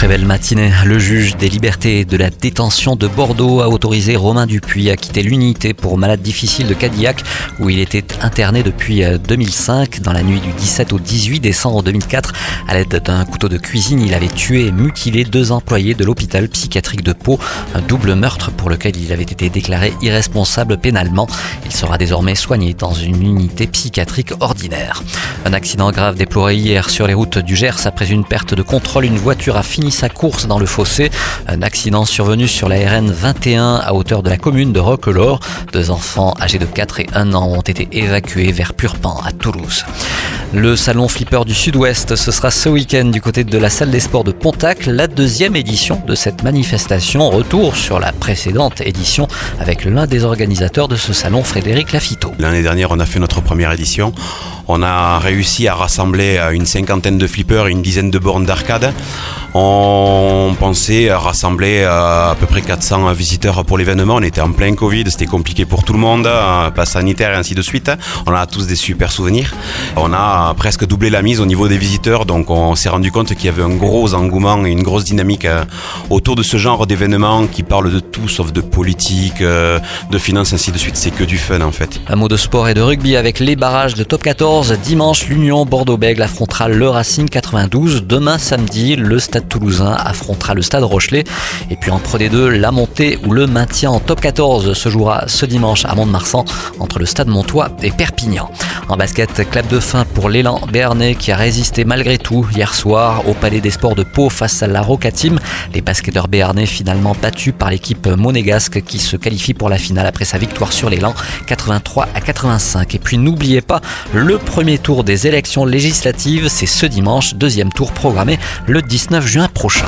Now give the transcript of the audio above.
Très belle matinée. Le juge des libertés de la détention de Bordeaux a autorisé Romain Dupuis à quitter l'unité pour malade difficile de Cadillac où il était interné depuis 2005. Euh, Dans la nuit du 17 au 18 décembre 2004, à l'aide d'un couteau de cuisine, il avait tué et mutilé deux employés de l'hôpital psychiatrique de Pau. Un double meurtre pour lequel il avait été déclaré irresponsable pénalement. Il sera désormais soigné dans une unité psychiatrique ordinaire. Un accident grave déploré hier sur les routes du Gers après une perte de contrôle. Une voiture a fini sa course dans le fossé. Un accident survenu sur la RN 21 à hauteur de la commune de Roquelaure. Deux enfants âgés de 4 et 1 an ont été évacués vers Purpan à Toulouse. Le salon Flipper du Sud-Ouest, ce sera ce week-end du côté de la salle des sports de Pontac, la deuxième édition de cette manifestation. Retour sur la précédente édition avec l'un des organisateurs de ce salon, Frédéric Lafito. L'année dernière, on a fait notre première édition. On a réussi à rassembler une cinquantaine de flippers et une dizaine de bornes d'arcade. On pensait rassembler à peu près 400 visiteurs pour l'événement. On était en plein Covid, c'était compliqué pour tout le monde, pas sanitaire et ainsi de suite. On a tous des super souvenirs. On a presque doublé la mise au niveau des visiteurs, donc on s'est rendu compte qu'il y avait un gros engouement et une grosse dynamique autour de ce genre d'événements qui parlent de tout sauf de politique, de finances, ainsi de suite. C'est que du fun en fait. Un mot de sport et de rugby avec les barrages de top 14 dimanche, l'Union Bordeaux-Bègles affrontera le Racing 92. Demain, samedi, le Stade Toulousain affrontera le Stade Rochelet. Et puis en Pro D2, la montée ou le maintien en top 14 se jouera ce dimanche à Mont-de-Marsan entre le Stade Montois et Perpignan. En basket, clap de fin pour l'élan béarnais qui a résisté malgré tout hier soir au Palais des Sports de Pau face à la Roca. Les basketteurs béarnais finalement battus par l'équipe monégasque qui se qualifie pour la finale après sa victoire sur l'élan 83 à 85. Et puis n'oubliez pas le premier tour des élections législatives, c'est ce dimanche, deuxième tour programmé le 19 juin prochain.